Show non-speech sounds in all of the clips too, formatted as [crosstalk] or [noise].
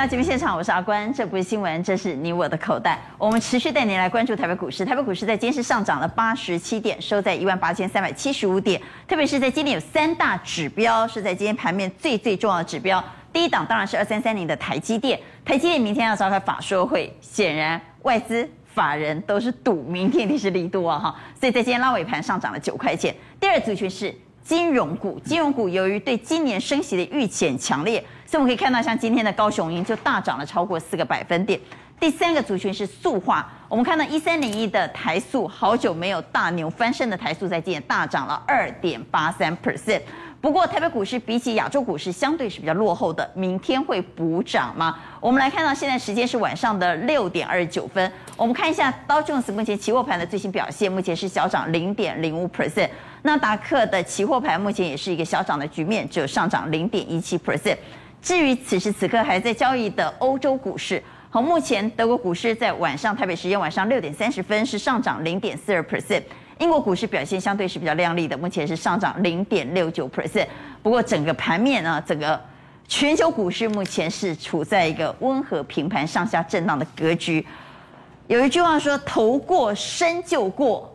到节目现场，我是阿关。这不是新闻，这是你我的口袋。我们持续带您来关注台北股市。台北股市在今天是上涨了八十七点，收在一万八千三百七十五点。特别是在今天有三大指标是在今天盘面最最重要的指标。第一档当然是二三三零的台积电。台积电明天要召开法说会，显然外资法人都是赌明天一定是利多啊哈。所以在今天拉尾盘上涨了九块钱。第二族群是金融股，金融股由于对今年升息的预期很强烈。所以我们可以看到，像今天的高雄银就大涨了超过四个百分点。第三个族群是塑化，我们看到一三零一的台塑，好久没有大牛翻身的台塑，在今天大涨了二点八三 percent。不过台北股市比起亚洲股市相对是比较落后的，明天会补涨吗？我们来看到现在时间是晚上的六点二十九分，我们看一下道琼斯目前期货盘的最新表现，目前是小涨零点零五 percent。纳达克的期货盘目前也是一个小涨的局面，只有上涨零点一七 percent。至于此时此刻还在交易的欧洲股市，好，目前德国股市在晚上台北时间晚上六点三十分是上涨零点四二 percent，英国股市表现相对是比较亮丽的，目前是上涨零点六九 percent。不过整个盘面呢，整个全球股市目前是处在一个温和平盘上下震荡的格局。有一句话说：“头过身就过。”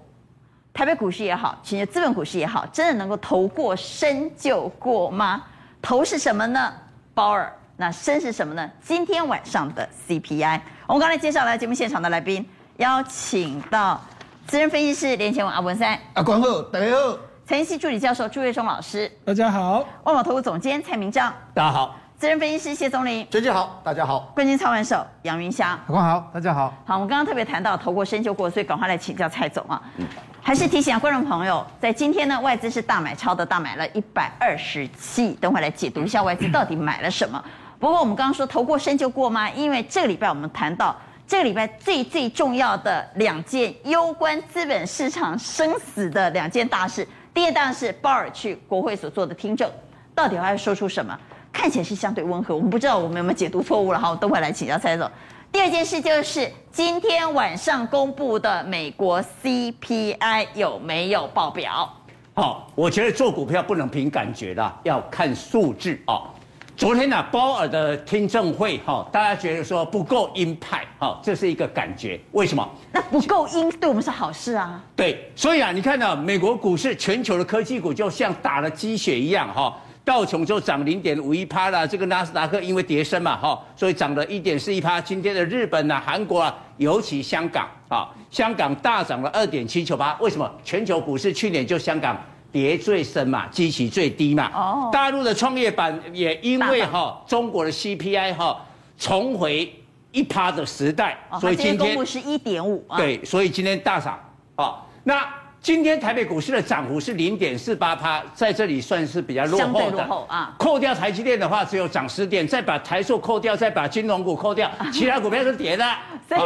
台北股市也好，全球资本股市也好，真的能够投过身就过吗？投是什么呢？鲍尔，那身是什么呢？今天晚上的 CPI，我们刚才介绍了节目现场的来宾，邀请到资深分析师连前文阿文山，阿关好，大家好；财经系助理教授朱月忠老师，大家好；万宝投资总监蔡明章，大家好；资深分析师谢宗林，娟姐好，大家好；冠军操盘手杨云翔，阿关好，大家好。好，我们刚刚特别谈到投过深就过，所以赶快来请教蔡总啊。嗯还是提醒观众朋友，在今天呢，外资是大买超的，大买了一百二十七亿。等会来解读一下外资到底买了什么。不过我们刚刚说投过深就过吗？因为这个礼拜我们谈到这个礼拜最最重要的两件攸关资本市场生死的两件大事。第一当然是鲍尔去国会所做的听证，到底还要说出什么？看起来是相对温和，我们不知道我们有没有解读错误了。哈，我等会来请教蔡总。第二件事就是今天晚上公布的美国 CPI 有没有爆表？好，我觉得做股票不能凭感觉啦，要看数字啊。昨天呢，鲍尔的听证会哈，大家觉得说不够鹰派哈，这是一个感觉。为什么？那不够鹰对我们是好事啊。对，所以啊，你看到美国股市全球的科技股就像打了鸡血一样哈。道琼就涨零点五一趴了，这个纳斯达克因为跌升嘛，哈，所以涨了一点四一趴。今天的日本啊、韩国啊，尤其香港啊，香港大涨了二点七九八。为什么？全球股市去年就香港跌最深嘛，基期最低嘛。哦。大陆的创业板也因为哈中国的 CPI 哈重回一趴的时代，所以今天公布是一点五。对，所以今天大涨啊，那。今天台北股市的涨幅是零点四八趴，在这里算是比较落后的。落后啊。扣掉台积电的话，只有涨十点，再把台塑扣掉，再把金融股扣掉，[laughs] 其他股票是跌的。[laughs] 所以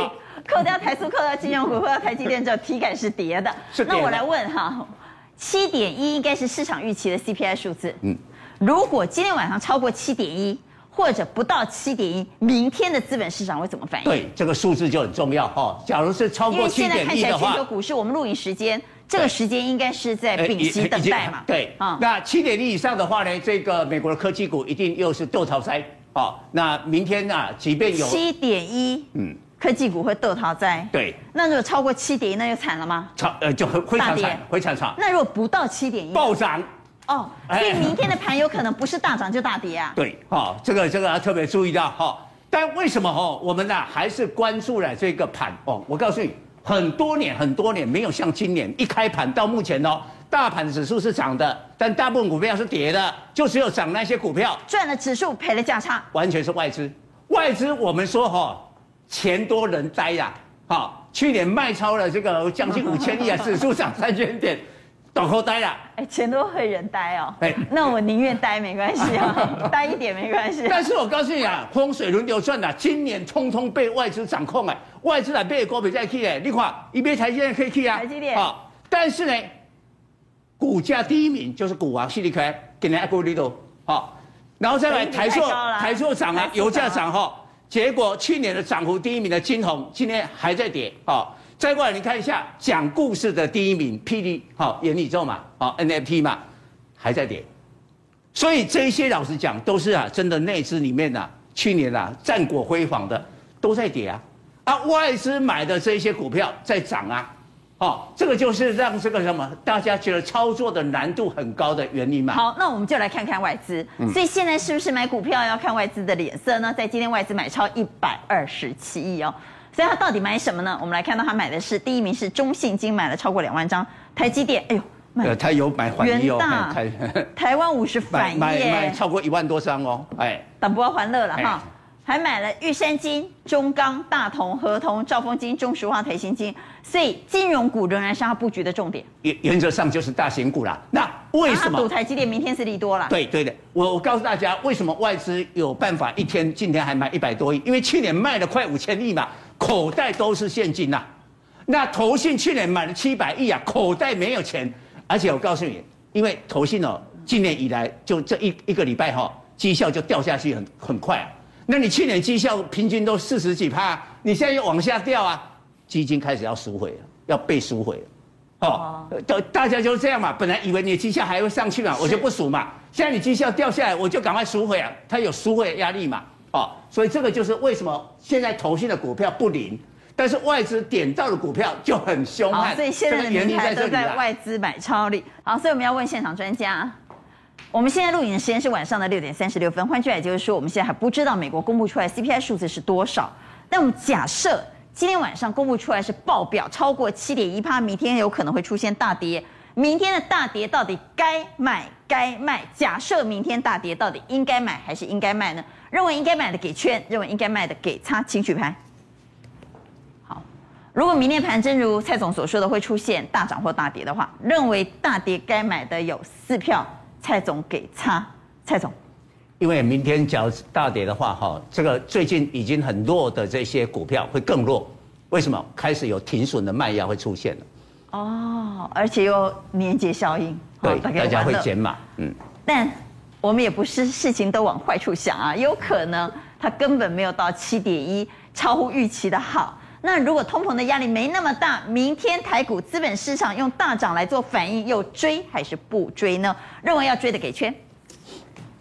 扣掉台塑，扣掉金融股，扣掉台积电之后，体感是跌的。是跌的。那我来问哈，七点一应该是市场预期的 CPI 数字。嗯。如果今天晚上超过七点一，或者不到七点一，明天的资本市场会怎么反应？对，这个数字就很重要哈。假如是超过七点一的话，因为现在看起来全球股市，我们录影时间。这个时间应该是在屏息等待嘛？对，啊，那七点一以上的话呢，这个美国的科技股一定又是倒头栽啊。那明天啊，即便有七点一，嗯，科技股会豆淘灾。对，那如果超过七点一，那就惨了吗？超，呃，就会会惨惨，会惨惨。那如果不到七点一，暴涨。哦，所以明天的盘有可能不是大涨就大跌啊。[laughs] 对，哈，这个这个要特别注意到哈。但为什么哈，我们呢还是关注了这个盘哦？我告诉你。很多年很多年没有像今年一开盘到目前哦，大盘指数是涨的，但大部分股票是跌的，就只有涨那些股票赚了指数赔了价差，完全是外资。外资我们说哈，钱多人呆呀，好，去年卖超了这个将近五千亿啊，[laughs] 指数涨三千点。往后呆啦，哎，钱多会人呆哦。哎，那我宁愿呆没关系啊，[laughs] 呆一点没关系。但是我告诉你啊，风水轮流转的，今年通通被外资掌控哎，外资来背锅比再去哎，你看一边台积电可以去啊，台积电。好，但是呢，股价第一名就是股王矽利开，给人家股里头好，然后再来台塑，台塑涨了，油价涨哈，结果去年的涨幅第一名的金红今天还在跌。啊。再过来，你看一下讲故事的第一名，PD 好元宇宙嘛，好 NFT 嘛，还在跌，所以这些老实讲都是啊，真的内资里面啊，去年啊战果辉煌的都在跌啊，啊外资买的这些股票在涨啊。哦，这个就是让这个什么大家觉得操作的难度很高的原因嘛。好，那我们就来看看外资。嗯、所以现在是不是买股票要看外资的脸色呢？在今天外资买超一百二十七亿哦。所以他到底买什么呢？我们来看到他买的是第一名是中信金，买了超过两万张。台积电，哎呦，买他有买环一哦，台 [laughs] 台湾五十反一，买买超过一万多张哦，哎，等不要欢乐了哈。还买了玉山金、中钢、大同、合同、兆丰金、中石化、台新金，所以金融股仍然是他布局的重点。原原则上就是大型股啦。那为什么？赌台积电明天是利多啦。对对的，我我告诉大家，为什么外资有办法一天今天还买一百多亿？因为去年卖了快五千亿嘛，口袋都是现金呐。那投信去年买了七百亿啊，口袋没有钱。而且我告诉你，因为投信哦，今年以来就这一一个礼拜哈，绩效就掉下去很很快啊。那你去年绩效平均都四十几趴，你现在又往下掉啊？基金开始要赎回了，要被赎回了，哦，大大家就是这样嘛。本来以为你的绩效还会上去嘛，我就不赎嘛。现在你绩效掉下来，我就赶快赎回啊，它有赎回的压力嘛，哦，所以这个就是为什么现在投信的股票不灵，但是外资点到的股票就很凶悍。所以现在的原因在这里，在外资买超力。好，所以我们要问现场专家。我们现在录影的时间是晚上的六点三十六分，换句话就是说，我们现在还不知道美国公布出来 CPI 数字是多少。那我们假设今天晚上公布出来是爆表超过七点一趴，明天有可能会出现大跌。明天的大跌到底该买该卖？假设明天大跌，到底应该买还是应该卖呢？认为应该买的给圈，认为应该卖的给差，请举牌。好，如果明天盘真如蔡总所说的会出现大涨或大跌的话，认为大跌该买的有四票。蔡总给差，蔡总，因为明天假如大跌的话，哈，这个最近已经很弱的这些股票会更弱，为什么？开始有停损的卖压会出现了。哦，而且又年节效应，对，大家会减码，嗯。但我们也不是事情都往坏处想啊，有可能它根本没有到七点一，超乎预期的好。那如果通膨的压力没那么大，明天台股资本市场用大涨来做反应，又追还是不追呢？认为要追的给圈，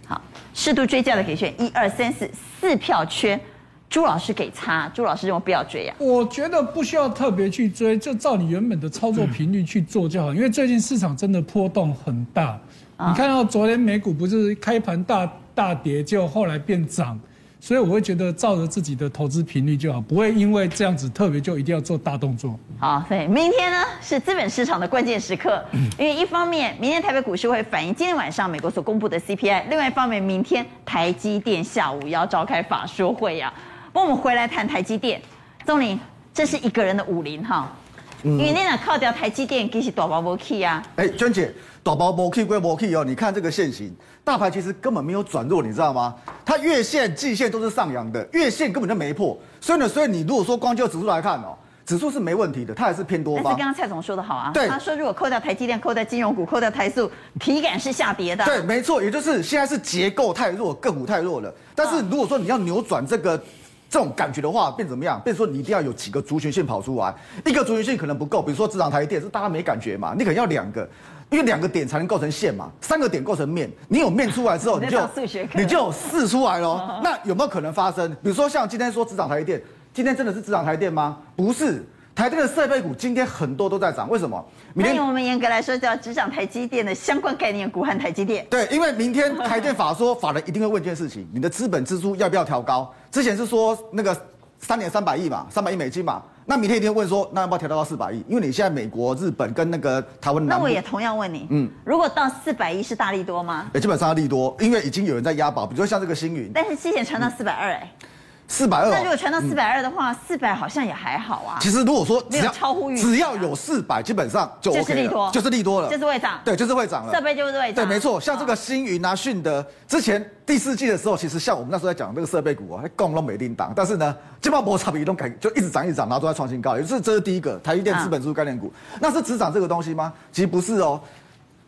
好，适度追价的给圈，一二三四四票圈，朱老师给叉，朱老师认为不要追啊。我觉得不需要特别去追，就照你原本的操作频率去做就好，因为最近市场真的波动很大。你看到昨天美股不是开盘大大跌，就后来变涨。所以我会觉得照着自己的投资频率就好，不会因为这样子特别就一定要做大动作。好，所以明天呢是资本市场的关键时刻，[coughs] 因为一方面明天台北股市会反映今天晚上美国所公布的 CPI，另外一方面明天台积电下午要召开法说会呀。不过我们回来谈台积电，宗霖，这是一个人的武林哈，因为你俩靠掉台积电，其实大包无去啊。哎，娟姐，大包无去归无去哦，你看这个线型。大盘其实根本没有转弱，你知道吗？它月线、季线都是上扬的，月线根本就没破。所以呢，所以你如果说光就指数来看哦，指数是没问题的，它还是偏多方。但是刚刚蔡总说的好啊，对，他说如果扣掉台积电、扣掉金融股、扣掉台塑，体感是下跌的。对，没错，也就是现在是结构太弱，个股太弱了。但是如果说你要扭转这个这种感觉的话，变怎么样？变说你一定要有几个族群线跑出来，一个族群线可能不够，比如说只涨台电是大家没感觉嘛，你可能要两个。因为两个点才能构成线嘛，三个点构成面，你有面出来之后，你就 [laughs] 你就有四出来咯。[laughs] 那有没有可能发生？比如说像今天说只涨台电，今天真的是只涨台电吗？不是，台电的设备股今天很多都在涨，为什么？明天我们严格来说叫只涨台积电的相关概念股和台积电。对，因为明天台电法说法人一定会问一件事情，你的资本支出要不要调高？之前是说那个三年三百亿嘛，三百亿美金嘛。那明天一定问说，那要不要调到到四百亿？因为你现在美国、日本跟那个台湾，那我也同样问你，嗯，如果到四百亿是大利多吗？欸，基本上利多，因为已经有人在押宝，比如说像这个星云，但是之前传到四百二，哎。四百二，那如果传到四百二的话，四百好像也还好啊。其实如果说只要超乎预期，只要有四百，基本上就 OK 了，就是利多，就是利多了，就是会涨，对，就是会涨了。设备就是会涨，对，没错。像这个星云啊、迅德，之前第四季的时候，其实像我们那时候在讲那个设备股啊，还共都没叮当，但是呢，基本上摩擦比移动改就一直涨一直涨，然后都在创新高，也就是这是第一个台积电资本支出概念股。那是只涨这个东西吗？其实不是哦。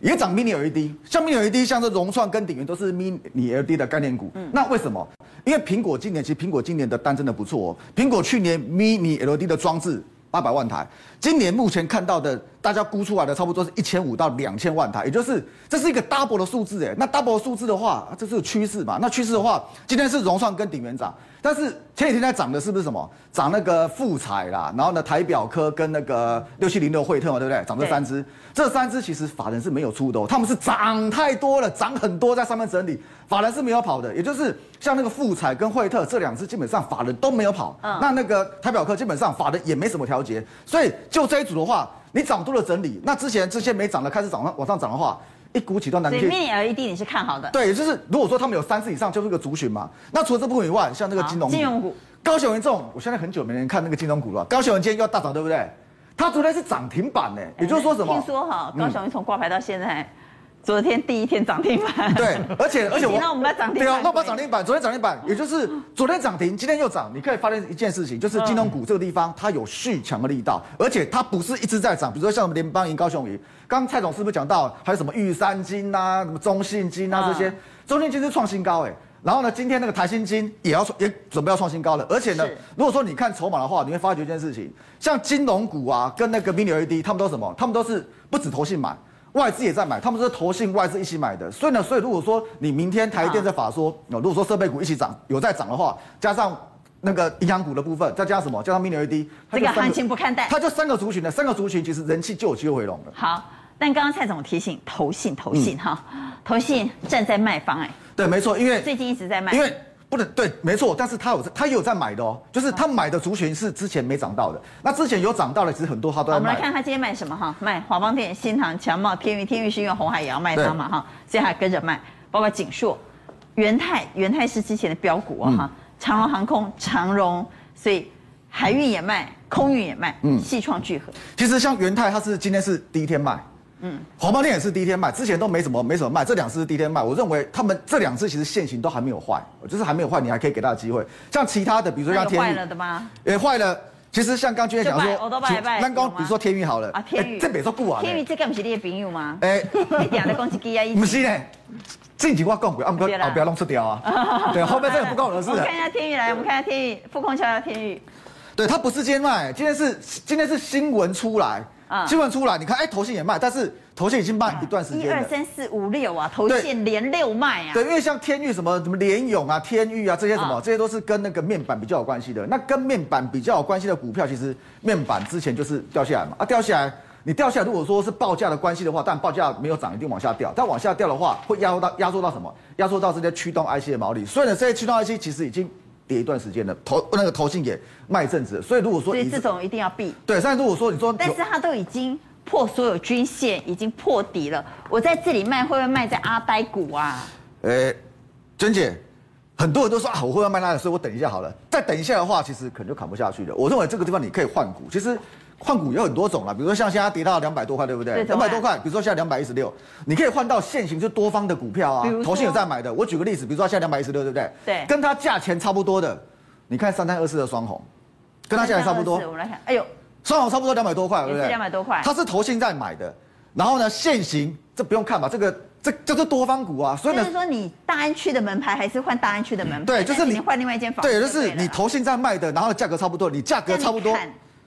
也涨 Mini LED，像 Mini LED，像是融创跟鼎元都是 Mini LED 的概念股。嗯，那为什么？因为苹果今年其实苹果今年的单真的不错哦。苹果去年 Mini LED 的装置八百万台。今年目前看到的，大家估出来的差不多是一千五到两千万台，也就是这是一个 double 的数字，哎，那 double 的数字的话，这是个趋势嘛？那趋势的话，今天是融创跟鼎元涨，但是前几天在涨的是不是什么？涨那个富彩啦，然后呢台表科跟那个六七零六惠特嘛，对不对？涨这三只，这三只其实法人是没有出的哦，他们是涨太多了，涨很多在上面整理，法人是没有跑的，也就是像那个富彩跟惠特这两只，基本上法人都没有跑，嗯，那那个台表科基本上法人也没什么调节，所以。就这一组的话，你涨多了整理，那之前这些没涨的开始涨往上涨的话，一股起都难。所以 Mini LED 你是看好的？对，就是如果说他们有三次以上，就是个族群嘛。那除了这部分以外，像那个金融金融股，高雄这种，我现在很久没人看那个金融股了。高雄人今天又要大涨，对不对？它昨天是涨停板呢，也就是说什么？听说哈，高雄人从挂牌到现在。昨天第一天涨停板，对，而且而且我那我们要涨停板，对啊，那我们涨停板，昨天涨停板，也就是昨天涨停，今天又涨，你可以发现一件事情，就是金融股这个地方它有续强的力道，而且它不是一直在涨，比如说像我们联邦银、高雄银，刚刚蔡总是不是讲到还有什么玉山金啊、什么中信金啊这些，中信金是创新高哎，然后呢，今天那个台新金也要也准备要创新高了，而且呢，如果说你看筹码的话，你会发觉一件事情，像金融股啊跟那个 Mini LED，他们都什么？他们都是不止投信买。外资也在买，他们是投信外资一起买的，所以呢，所以如果说你明天台电在法说，如果说设备股一起涨，有在涨的话，加上那个银行股的部分，再加上什么，加上 Mini LED，这个行情不看淡，它就三个族群的三个族群，其实人气就有机会回笼了。好，但刚刚蔡总提醒，投信投信哈，投信站在卖方哎，对，没错，因为最近一直在卖，因为。不能对，没错，但是他有他也有在买的哦，就是他买的族群是之前没涨到的，那之前有涨到的，其实很多他都在买。我们来看他今天卖什么哈，卖华邦电、新唐、强茂、天宇，天宇是因为红海也要卖它嘛哈，所以还跟着卖，包括景硕、元泰，元泰是之前的标股啊哈，长荣航空、长荣，所以海运也卖，空运也卖，嗯，系创聚合。其实像元泰，它是今天是第一天卖。嗯，黄包店也是第一天卖，之前都没什么没什么卖，这两次是第一天卖。我认为他们这两次其实线型都还没有坏，就是还没有坏，你还可以给他的机会。像其他的，比如说像天钰，坏了的吗？也坏了。其实像刚君天讲说，我都。刚刚比如说天宇好了，啊天宇，这别说不完。天宇这个不是你的朋友吗？哎，[laughs] 你点的攻击机啊，不是呢，近几话讲过，啊不要不要弄出掉啊。[laughs] 对，后面这个不关我的事。我们看一下天宇来，我们看一下天宇，副控敲一下天宇。对，他不是今天卖，今天是今天是新闻出来。新闻出来，你看，哎，头线也卖，但是头线已经卖一段时间了。一二三四五六啊，头线连六卖啊。对，因为像天域什么什么联勇啊、天域啊这些什么，这些都是跟那个面板比较有关系的。那跟面板比较有关系的股票，其实面板之前就是掉下来嘛。啊，掉下来，你掉下来，如果说是报价的关系的话，但报价没有涨，一定往下掉。但往下掉的话，会压缩到压缩到什么？压缩到这些驱动 IC 的毛利。所以呢，这些驱动 IC 其实已经。跌一段时间的，投那个投信也卖一阵子，所以如果说，所以这种一定要避。对，但如果说你说，但是它都已经破所有均线，已经破底了，我在这里卖会不会卖在阿呆股啊？呃、欸，娟姐，很多人都说啊，我会不会卖那个，所以我等一下好了。再等一下的话，其实可能就砍不下去了。我认为这个地方你可以换股，其实。换股有很多种啦，比如说像现在跌到两百多块，对不对？两百多块，比如说现在两百一十六，你可以换到现行就多方的股票啊，投信有在买的。我举个例子，比如说现在两百一十六，对不对？对。跟它价钱差不多的，你看三三二四的双红，跟它价钱差不多。我们来看，哎呦，双红差不多两百多块，对不对？两百多块。它是投信在买的，然后呢，现行这不用看吧？这个这这是多方股啊，所以呢，就是说你大安区的门牌还是换大安区的门牌？对，就是你换另外一间房。对，就是你投信在卖的，然后价格差不多，你价格差不多。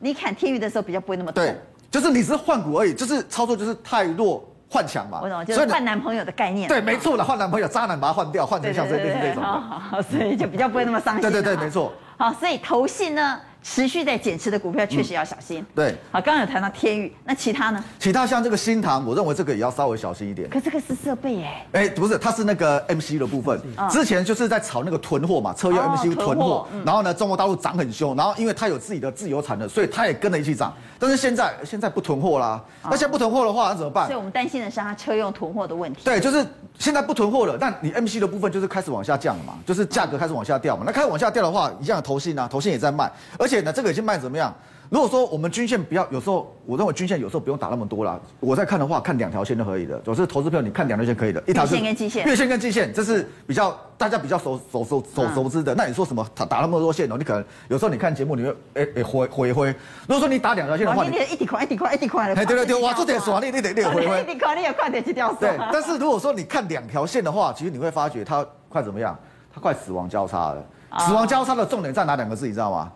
你砍天宇的时候比较不会那么痛，对，就是你只是换股而已，就是操作就是太弱换强嘛。我懂，就是换男朋友的概念。对，没错的，换男朋友，渣男把它换掉，换成像这类似这种。好好好，所以就比较不会那么伤心。对对对，没错。好，所以投信呢？持续在减持的股票确实要小心。对，好，刚刚有谈到天宇，那其他呢？其他像这个新唐，我认为这个也要稍微小心一点。可这个是设备耶？哎，不是，它是那个 MCU 的部分。之前就是在炒那个囤货嘛，车用 MCU 囤货。然后呢，中国大陆涨很凶，然后因为它有自己的自由产能，所以它也跟着一起涨。但是现在现在不囤货啦，那现在不囤货的话，那怎么办？所以我们担心的是它车用囤货的问题。对，就是现在不囤货了，但你 MCU 的部分就是开始往下降了嘛，就是价格开始往下掉嘛。那开始往下掉的话，一样的投信啊，投信也在卖，而且呢，这个已经卖怎么样？如果说我们均线不要，有时候我认为均线有时候不用打那么多啦。我在看的话，看两条线就可以的。总是投资票，你看两条线可以的。一条线跟季线，月线跟季线，这是比较大家比较熟熟熟熟熟知的。那你说什么打打那么多线哦？你可能有时候你看节目，你会哎哎回回回。如果说你打两条线的话，你一滴块一滴块一滴块哎对对对，哇，这点爽，你你得你得回回。一滴块你也快点去掉。对，但是如果说你看两条线的话，其实你会发觉它快怎么样？它快死亡交叉了。死亡交叉的重点在哪两个字？你知道吗？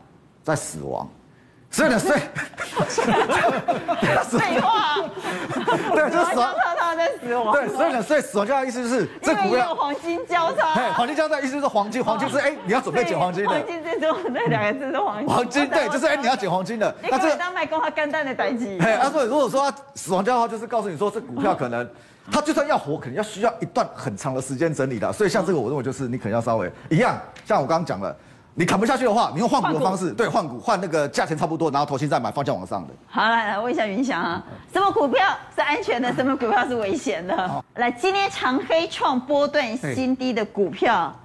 在死亡。所以呢，所以 [laughs] 废话，[laughs] 对，就是死亡交叉在死亡。对，所以呢，所以死亡交叉意思就是这股票黄金交叉。嘿，黄金交叉意思就是黄金，黄金是哎，你要准备捡黄金的。黄金最终那两个字是黄金。黄金对，就是哎，你要捡黄金的。那这个当卖公他干蛋的代志。哎，啊，所以如果说他死亡交叉就是告诉你说，这股票可能 [laughs] 它就算要活，可能要需要一段很长的时间整理的。所以像这个，我认为就是你可能要稍微一样，像我刚刚讲了。你砍不下去的话，你用换股的方式，对，换股换那个价钱差不多，然后投信再买，方向往上的。好，来来问一下云翔啊，什么股票是安全的，什么股票是危险的？来，今天长黑创波段新低的股票，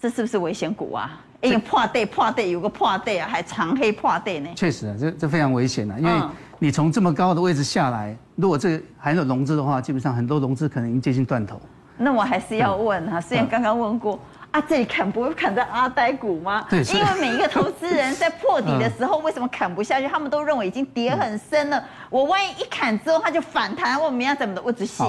这是不是危险股啊？因为破底破底有个破底啊，还长黑破底呢。确实啊，这这非常危险啊，因为你从这么高的位置下来，如果这还有融资的话，基本上很多融资可能已经接近断头。那我还是要问哈，虽然刚刚问过。啊，这里砍不会砍在阿呆股吗？对，因为每一个投资人在破底的时候，为什么砍不下去？他们都认为已经跌很深了。我万一一砍之后，它就反弹，我们要怎么的？我只细。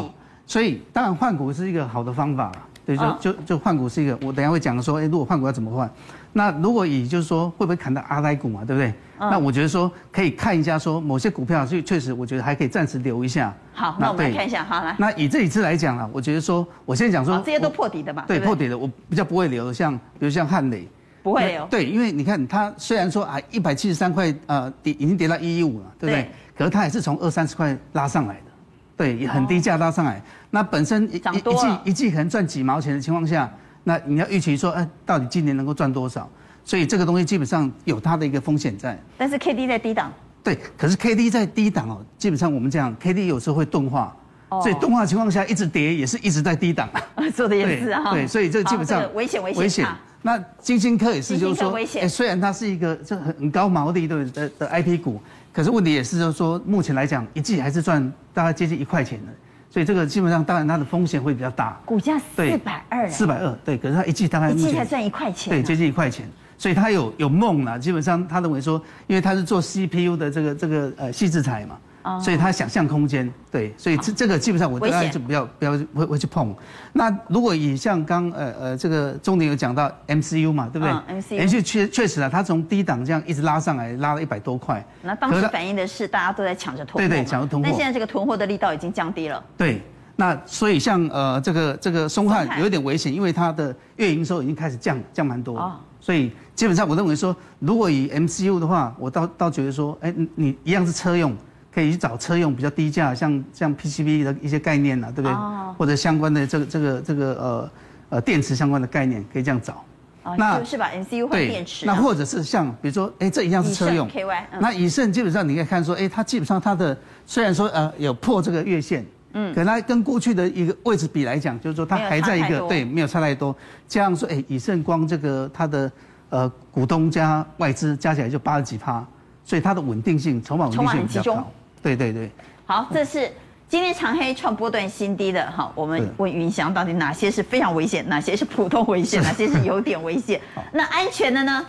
所以当然换股是一个好的方法。对，就就就换股是一个，我等下会讲说，哎，如果换股要怎么换？那如果以就是说会不会砍到阿呆股嘛，对不对？那我觉得说可以看一下说某些股票，确确实我觉得还可以暂时留一下。好，那我们来看一下，好来。那以这一次来讲啊，我觉得说我现在讲说这些都破底的嘛？对，破底的我比较不会留，像比如像汉磊，不会留。对，因为你看它虽然说啊一百七十三块呃跌已经跌到一一五了，对不对？可是它也是从二三十块拉上来的，对，很低价拉上来。那本身一一季一季可能赚几毛钱的情况下。那你要预期说，哎，到底今年能够赚多少？所以这个东西基本上有它的一个风险在。但是 K D 在低档。对，可是 K D 在低档哦，基本上我们这样，K D 有时候会钝化，所以钝化的情况下一直跌也是一直在低档。[laughs] 做的也是啊。对，所以这基本上危险危险。危险。那金星科也是，就是说，哎，虽然它是一个这很很高毛利的的的 I P 股，可是问题也是就是说，目前来讲一季还是赚大概接近一块钱的。所以这个基本上，当然它的风险会比较大。股价四百二，四百二，对。可是它一季大概一季才赚一块钱，对，接近一块钱。所以它有有梦了。基本上他认为说，因为他是做 CPU 的这个这个呃细制材嘛，所以他想象空间对。所以这这个基本上我大概就不要不要会会去碰。那如果以像刚呃呃这个重点有讲到 MCU 嘛，对不对？MCU 确确实啊，它从低档这样一直拉上来，拉了一百多块。那当时反映的是大家都在抢着囤货，对对，抢着囤货。但现在这个囤货的力道已经降低了。对。那所以像呃这个这个松汉有一点危险，因为它的月营收已经开始降降蛮多，哦、所以基本上我认为说，如果以 MCU 的话，我倒倒觉得说，哎，你一样是车用，可以去找车用比较低价，像像 PCB 的一些概念呐、啊，对不对？哦、或者相关的这个这个这个呃呃电池相关的概念，可以这样找。哦、那就是把 MCU 换电池。那或者是像比如说，哎，这一样是车用。KY、嗯、那以盛基本上你可以看说，哎，它基本上它的虽然说呃有破这个月线。嗯，可它跟过去的一个位置比来讲，就是说它还在一个对，没有差太多。这样说，哎，以盛光这个它的呃股东加外资加起来就八十几趴，所以它的稳定性、筹码稳定性比较高。对对对。好，这是今天长黑创波段新低的。好，我们问云翔到底哪些是非常危险，哪些是普通危险，[laughs] 哪些是有点危险？那安全的呢？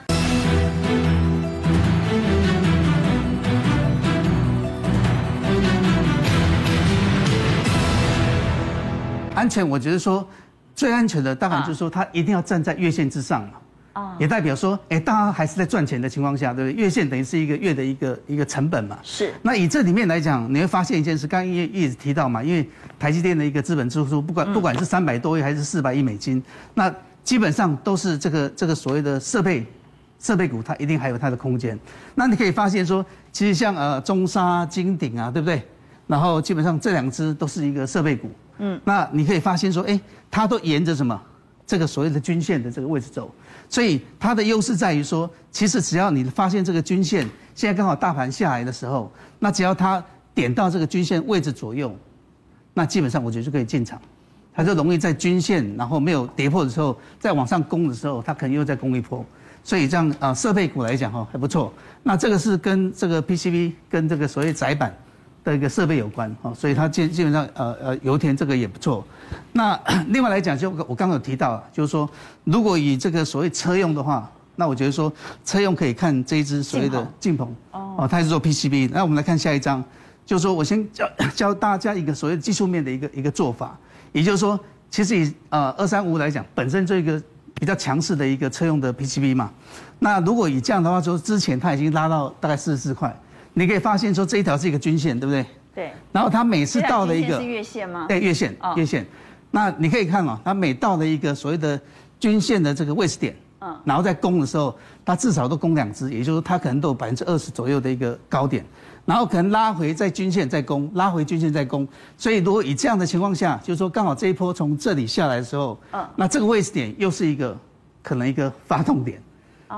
安全，我觉得说最安全的，当然就是说它一定要站在月线之上嘛，啊，也代表说，哎，大家还是在赚钱的情况下，对不对？月线等于是一个月的一个一个成本嘛。是。那以这里面来讲，你会发现一件事，刚刚一一直提到嘛，因为台积电的一个资本支出，不管不管是三百多亿还是四百亿美金，那基本上都是这个这个所谓的设备设备股，它一定还有它的空间。那你可以发现说，其实像呃中沙、金鼎啊，对不对？然后基本上这两只都是一个设备股。嗯，那你可以发现说，哎，它都沿着什么这个所谓的均线的这个位置走，所以它的优势在于说，其实只要你发现这个均线现在刚好大盘下来的时候，那只要它点到这个均线位置左右，那基本上我觉得就可以进场，它就容易在均线然后没有跌破的时候，再往上攻的时候，它可能又再攻一波，所以这样啊，设备股来讲哈还不错。那这个是跟这个 PCB 跟这个所谓窄板。的一个设备有关哦，所以它基基本上呃呃油田这个也不错。那 [coughs] 另外来讲，就我刚刚有提到，就是说如果以这个所谓车用的话，那我觉得说车用可以看这一支所谓的进鹏哦，它是做 PCB。那我们来看下一张，就是说我先教 [coughs] 教大家一个所谓技术面的一个一个做法，也就是说，其实以呃二三五来讲，本身这个比较强势的一个车用的 PCB 嘛。那如果以这样的话说，之前它已经拉到大概四十四块，你可以发现说这一条是一个均线，对不对？对。然后它每次到了一个是月线吗？对，月线，月线。那你可以看哦，它每到了一个所谓的均线的这个位置点，嗯，然后在攻的时候，它至少都攻两只，也就是说它可能都有百分之二十左右的一个高点，然后可能拉回在均线再攻，拉回均线再攻。所以如果以这样的情况下，就是说刚好这一波从这里下来的时候，嗯，那这个位置点又是一个可能一个发动点，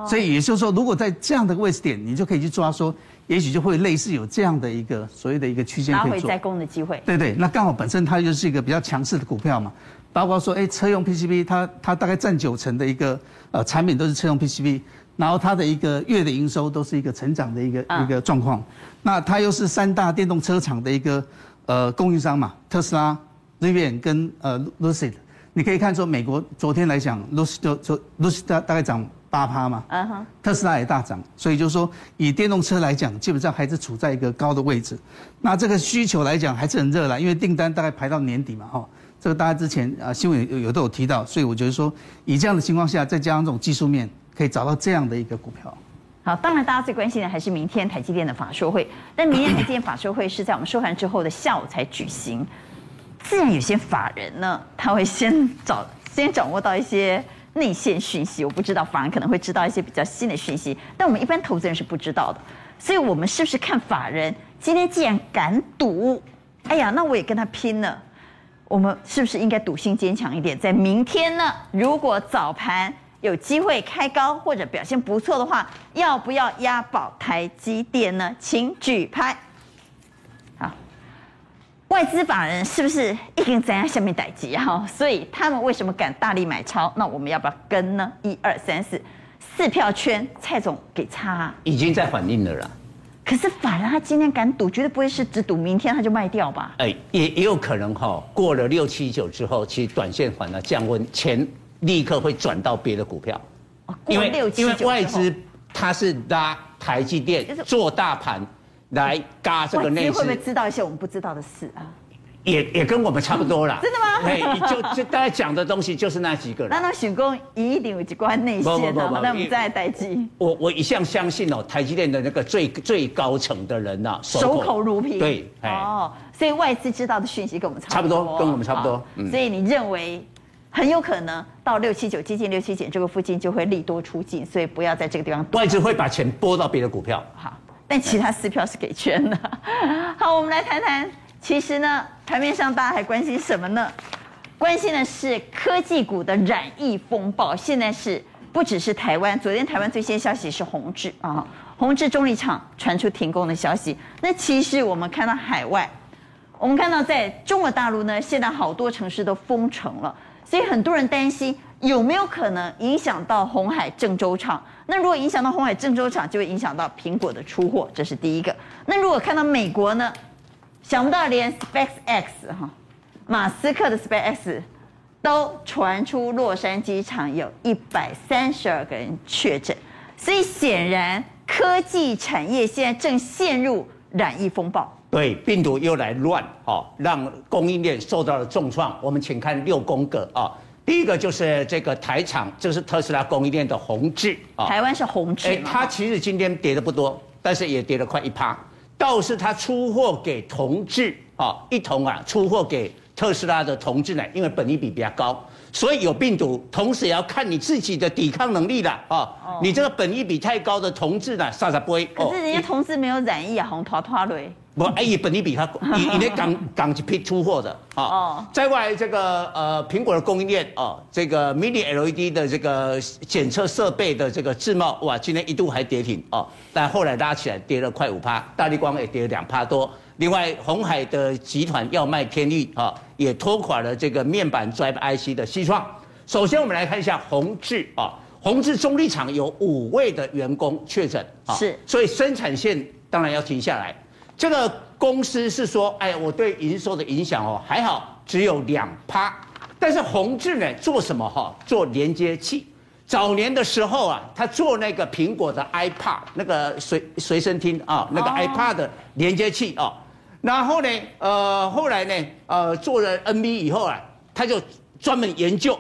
所以也就是说，如果在这样的位置点，你就可以去抓说。也许就会类似有这样的一个所谓的一个区间可以做，拿回再攻的机会。对对，那刚好本身它就是一个比较强势的股票嘛，包括说，哎，车用 PCB 它它大概占九成的一个呃产品都是车用 PCB，然后它的一个月的营收都是一个成长的一个一个状况。那它又是三大电动车厂的一个呃供应商嘛，特斯拉、Rivian 跟呃 Lucid，你可以看说美国昨天来讲，Lucid 就 Lucid 大概涨。八趴嘛，嗯哼，特斯拉也大涨，所以就是说，以电动车来讲，基本上还是处在一个高的位置。那这个需求来讲还是很热啦，因为订单大概排到年底嘛，哈，这个大家之前啊新闻有有都有提到，所以我觉得说，以这样的情况下，再加上这种技术面，可以找到这样的一个股票。好，当然大家最关心的还是明天台积电的法说会，但明天台积电法说会是在我们收盘之后的下午才举行，自然有些法人呢，他会先找先掌握到一些。内线讯息我不知道，法人可能会知道一些比较新的讯息，但我们一般投资人是不知道的。所以，我们是不是看法人今天既然敢赌，哎呀，那我也跟他拼了。我们是不是应该赌性坚强一点？在明天呢，如果早盘有机会开高或者表现不错的话，要不要押宝台积电呢？请举牌。外资法人是不是一根针在下面逮鸡哈？[laughs] 所以他们为什么敢大力买超？那我们要不要跟呢？一二三四，四票圈，蔡总给差啊，已经在反应了啦。可是法人他今天敢赌，绝对不会是只赌明天他就卖掉吧？哎，也也有可能哈，过了六七九之后，其实短线反而降温，钱立刻会转到别的股票。哦，过六七九，因为因为外资它是拉台积电做大盘。来嘎这个内资会不会知道一些我们不知道的事啊？也也跟我们差不多啦。[laughs] 真的吗？哎，就就大家讲的东西就是那几个人。那那许工一定有一关内线的，那我们再来待机。我我一向相信哦，台积电的那个最最高层的人呐，守口如瓶。对，哦，所以外资知道的讯息跟我们差不多，差不多，跟我们差不多。所以你认为很有可能到六七九接近六七九这个附近就会利多出尽，所以不要在这个地方。外资会把钱拨到别的股票。好。但其他四票是给圈的。[laughs] 好，我们来谈谈，其实呢，盘面上大家还关心什么呢？关心的是科技股的染疫风暴。现在是不只是台湾，昨天台湾最新消息是宏志啊，宏志中立厂传出停工的消息。那其实我们看到海外，我们看到在中国大陆呢，现在好多城市都封城了，所以很多人担心。有没有可能影响到红海郑州厂？那如果影响到红海郑州厂，就会影响到苹果的出货，这是第一个。那如果看到美国呢？想不到连 SpaceX 哈，马斯克的 SpaceX 都传出洛杉矶厂有一百三十二个人确诊，所以显然科技产业现在正陷入染疫风暴。对，病毒又来乱，哈，让供应链受到了重创。我们请看六宫格啊。第一个就是这个台厂，这是特斯拉供应链的宏致啊。台湾是宏致，哎，它其实今天跌的不多，但是也跌了快一趴。倒是它出货给同志啊，一同啊出货给特斯拉的同志呢，因为本益比比较高，所以有病毒，同时也要看你自己的抵抗能力的啊。你这个本益比太高的同志呢，啥啥不会。可是人家同志没有染疫啊，红拖拖嘞。不，哎，以本益比它，以以那港港一批出货的啊。哦。再外这个呃，苹果的供应链啊，这个 Mini LED 的这个检测设备的这个自贸，哇，今天一度还跌停啊，但后来拉起来跌了快五趴，大力光也跌了两趴多。另外，鸿海的集团要卖天钰啊，也拖垮了这个面板 Drive IC 的西创。首先，我们来看一下宏志啊，宏志中立厂有五位的员工确诊啊，是，所以生产线当然要停下来。这个公司是说，哎，我对营收的影响哦还好，只有两趴。但是宏志呢，做什么哈？做连接器。早年的时候啊，他做那个苹果的 iPad 那个随随身听啊，那个 iPad 的连接器啊。然后呢，呃，后来呢，呃，做了 NB 以后啊，他就专门研究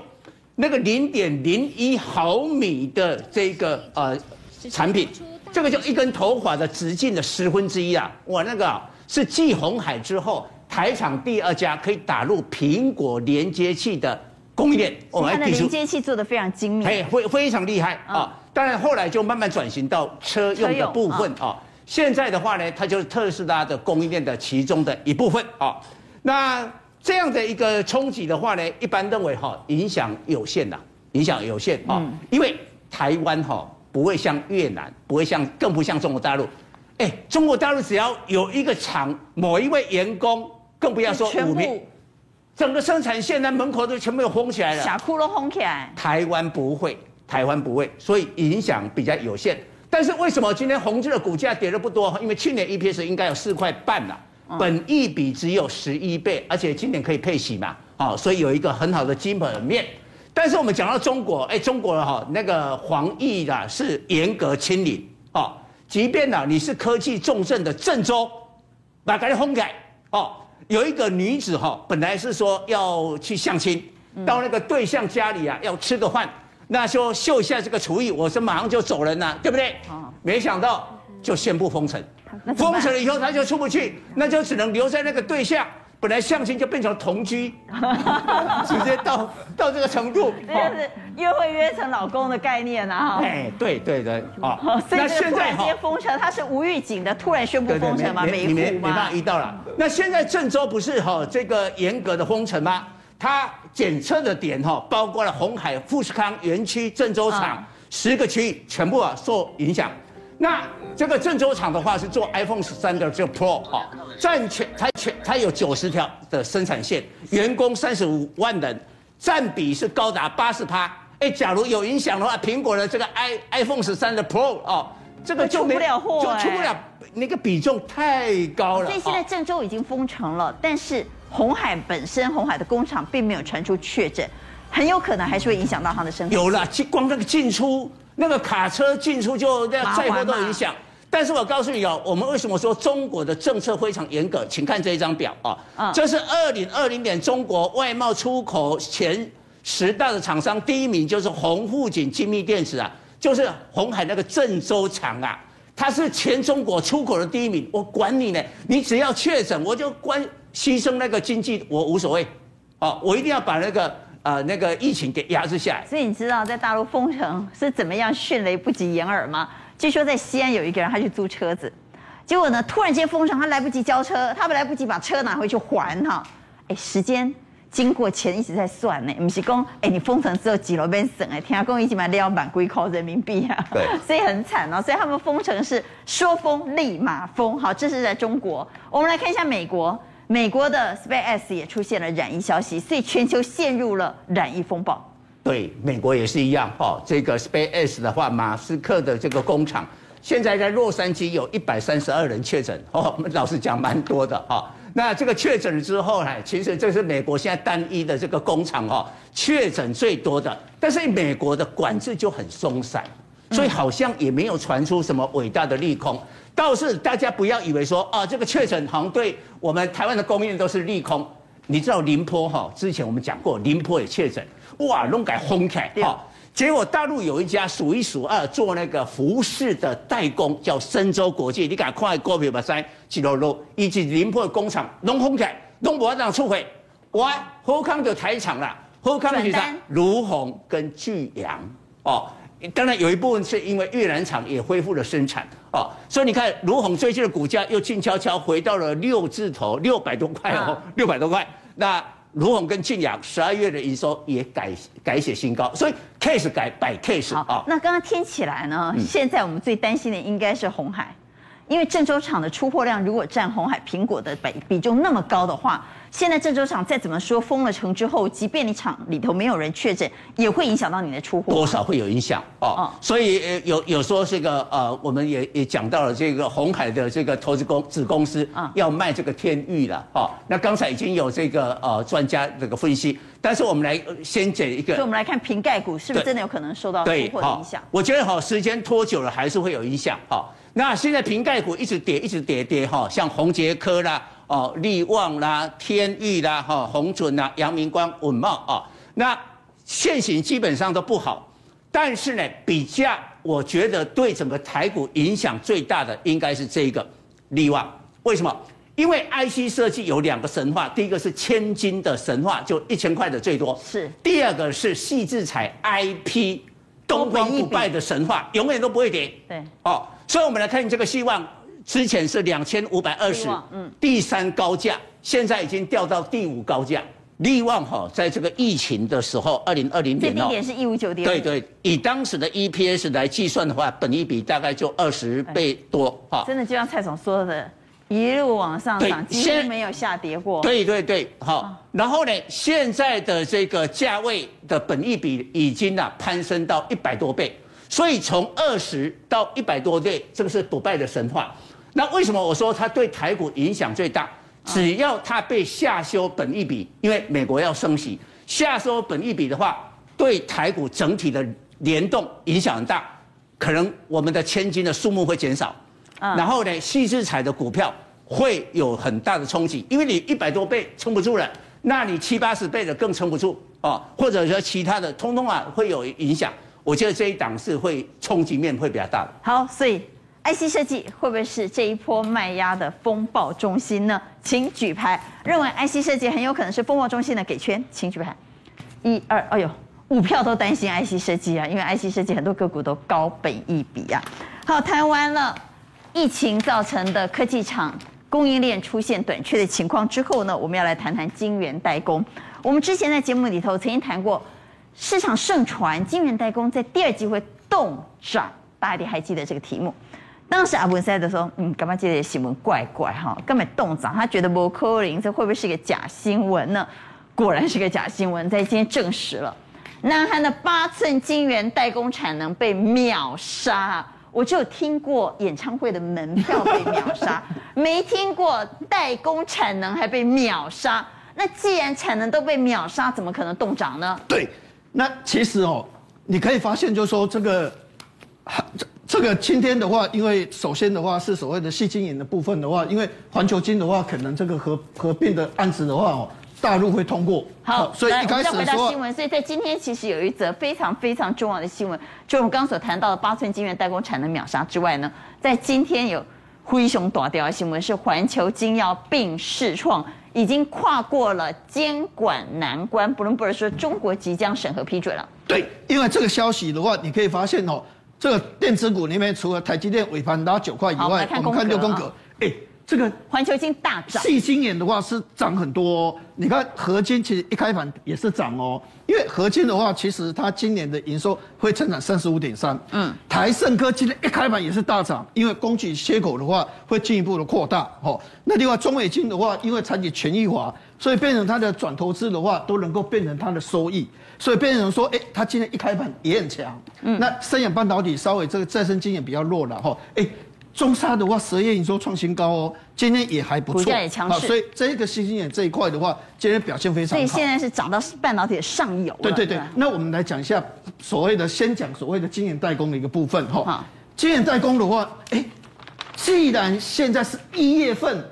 那个零点零一毫米的这个呃产品，这个就一根头发的直径的十分之一啊！我那个是继鸿海之后台厂第二家可以打入苹果连接器的供应链。我们的连接器做的非常精密，哎，非非常厉害啊！当然后来就慢慢转型到车用的部分啊。现在的话呢，它就是特斯拉的供应链的其中的一部分啊。那这样的一个冲击的话呢，一般认为哈影响有限呐，影响有限啊，因为台湾哈不会像越南，不会像，更不像中国大陆。哎，中国大陆只要有一个厂，某一位员工，更不要说五名，整个生产线在门口都全部都封起来了，小窟窿封起来。台湾不会，台湾不会，所以影响比较有限。但是为什么今天宏碁的股价跌的不多？因为去年 EPS 应该有四块半了，本益比只有十一倍，而且今年可以配息嘛，好，所以有一个很好的基本面。但是我们讲到中国，哎，中国哈那个防疫啊是严格清零，哦，即便呢你是科技重镇的郑州，把它封改，哦，有一个女子哈本来是说要去相亲，到那个对象家里啊要吃个饭。那就秀一下这个厨艺，我是马上就走人了，对不对？哦，没想到就宣布封城，封城了以后他就出不去，那就只能留在那个对象。本来相亲就变成同居，[laughs] 直接到到这个程度，这就是约会约成老公的概念啊！哎，对对对，哦，[laughs] 所以这个突然间封城，它是无预警的，突然宣布封城嘛，没没没办法遇到了。那现在郑州不是哈这个严格的封城吗？它检测的点哈，包括了红海、富士康园区、郑州厂十个区域全部啊受影响。那这个郑州厂的话是做 iPhone 十三的这个 Pro 哈，占全它全它有九十条的生产线，员工三十五万人，占比是高达八十趴。哎，假如有影响的话，苹果的这个 i iPhone 十三的 Pro 哦，这个就没出不了货，就出不了，那个比重太高了。所以现在郑州已经封城了，但是。红海本身，红海的工厂并没有传出确诊，很有可能还是会影响到他的生活。有了，光那个进出，那个卡车进出就那载货都影响。但是我告诉你哦，我们为什么说中国的政策非常严格？请看这一张表啊，嗯、这是二零二零年中国外贸出口前十大的厂商，第一名就是红富锦精密电子啊，就是红海那个郑州厂啊，它是全中国出口的第一名。我管你呢，你只要确诊，我就关。牺牲那个经济我无所谓，哦，我一定要把那个呃那个疫情给压制下来。所以你知道在大陆封城是怎么样迅雷不及掩耳吗？据说在西安有一个人他去租车子，结果呢突然间封城，他来不及交车，他们来不及把车拿回去还哈。哎，时间经过钱一直在算呢，不是讲哎你封城之后几楼变省哎，天下公一起买两万几块人民币啊，对，[laughs] 所以很惨哦。所以他们封城是说封立马封，好，这是在中国。我们来看一下美国。美国的 SpaceX 也出现了染疫消息，所以全球陷入了染疫风暴。对，美国也是一样哈。这个 SpaceX 的话，马斯克的这个工厂，现在在洛杉矶有一百三十二人确诊哦。老实讲，蛮多的哈。那这个确诊之后呢，其实这是美国现在单一的这个工厂哦，确诊最多的。但是美国的管制就很松散，所以好像也没有传出什么伟大的利空。倒是大家不要以为说啊，这个确诊好像对我们台湾的供应链都是利空。你知道宁波哈，之前我们讲过，宁波也确诊，哇，弄改轰开哈。结果大陆有一家数一数二做那个服饰的代工，叫深州国际，你敢看股票把三几楼楼，以及宁波的工厂弄轰开，弄不完这样出货，哇，后康就台厂了，后康是啥？儒鸿跟巨阳哦。当然有一部分是因为越南厂也恢复了生产哦，所以你看卢鸿最近的股价又静悄悄回到了六字头，六百多块哦，六百多块。那卢鸿跟聚阳十二月的营收也改改写新高，所以 case 改摆 case 啊。那刚刚听起来呢，现在我们最担心的应该是红海，因为郑州厂的出货量如果占红海苹果的比比重那么高的话。现在郑州厂再怎么说封了城之后，即便你厂里头没有人确诊，也会影响到你的出货，多少会有影响哦。哦，所以呃有有说这个呃，我们也也讲到了这个红海的这个投资公子公司啊要卖这个天域了哦。那刚才已经有这个呃专家这个分析，但是我们来先讲一个，所以我们来看瓶盖股是不是真的有可能受到出货的影响？我觉得哈时间拖久了还是会有影响哈。那现在瓶盖股一直跌一直跌跌哈，像宏杰科啦。哦，利旺啦，天域啦，哈，宏准啦，阳明光、稳茂啊，那现行基本上都不好，但是呢，比较我觉得对整个台股影响最大的应该是这个利旺。为什么？因为 IC 设计有两个神话，第一个是千金的神话，就一千块的最多；是第二个是矽智彩 IP 东方不败的神话，永远都不会跌。对，哦，所以我们来看这个希望，之前是两千五百二十，嗯，第三高价，现在已经掉到第五高价。力旺哈，在这个疫情的时候，二零二零年哦，最低点是一五九点，对对，以当时的 EPS 来计算的话，本益比大概就二十倍多哈。真的就像蔡总说的。一路往上涨，几乎没有下跌过。对对对，好。然后呢，现在的这个价位的本益比已经啊攀升到一百多倍，所以从二十到一百多倍，这个是不败的神话。那为什么我说它对台股影响最大？只要它被下修本一比，因为美国要升息，下修本一比的话，对台股整体的联动影响很大，可能我们的千金的数目会减少。然后呢，矽智财的股票会有很大的冲击，因为你一百多倍撑不住了，那你七八十倍的更撑不住哦，或者说其他的，通通啊会有影响。我觉得这一档是会冲击面会比较大的。好，所以 IC 设计会不会是这一波卖压的风暴中心呢？请举牌，认为 IC 设计很有可能是风暴中心的给圈，请举牌。一二，哎呦，五票都担心 IC 设计啊，因为 IC 设计很多个股都高本一比啊。好，谈完了。疫情造成的科技厂供应链出现短缺的情况之后呢，我们要来谈谈晶圆代工。我们之前在节目里头曾经谈过，市场盛传晶圆代工在第二季会冻涨，大家一定还记得这个题目。当时阿文塞德说：“嗯，干嘛记得新闻怪怪哈，根本冻涨，他觉得不可能，这会不会是一个假新闻呢？”果然是个假新闻，在今天证实了，南韩的八寸晶圆代工产能被秒杀。我就有听过演唱会的门票被秒杀，[laughs] 没听过代工产能还被秒杀。那既然产能都被秒杀，怎么可能冻涨呢？对，那其实哦，你可以发现，就是说这个，这这个今天的话，因为首先的话是所谓的细晶圆的部分的话，因为环球金的话，可能这个合合并的案子的话哦。大陆会通过，好，所以一开始再回到新闻，所以在今天其实有一则非常非常重要的新闻，就我们刚刚所谈到的八寸晶圆代工产能秒杀之外呢，在今天有灰熊大调的新闻是环球金要并世创，已经跨过了监管难关不伦不类说中国即将审核批准了。对，因为这个消息的话，你可以发现哦，这个电子股里面除了台积电尾盘拉九块以外，我们看六宫格，哎。这个环球金大涨，细心眼的话是涨很多哦。你看合金其实一开盘也是涨哦，因为合金的话，其实它今年的营收会增长三十五点三。嗯，台盛科今天一开盘也是大涨，因为供给缺口的话会进一步的扩大。哦，那另外中美晶的话，因为采取权益化，所以变成它的转投资的话都能够变成它的收益，所以变成说，哎，它今天一开盘也很强。嗯，那三阳半导体稍微这个再生晶圆比较弱了哈，哎。中沙的话，十月营收创新高哦，今天也还不错，股价也强势，所以这个矽晶圆这一块的话，今天表现非常好。所以现在是涨到半导体的上游了。对对对，那我们来讲一下所谓的，先讲所谓的晶圆代工的一个部分哈。晶圆代工的话，哎，既然现在是一月份，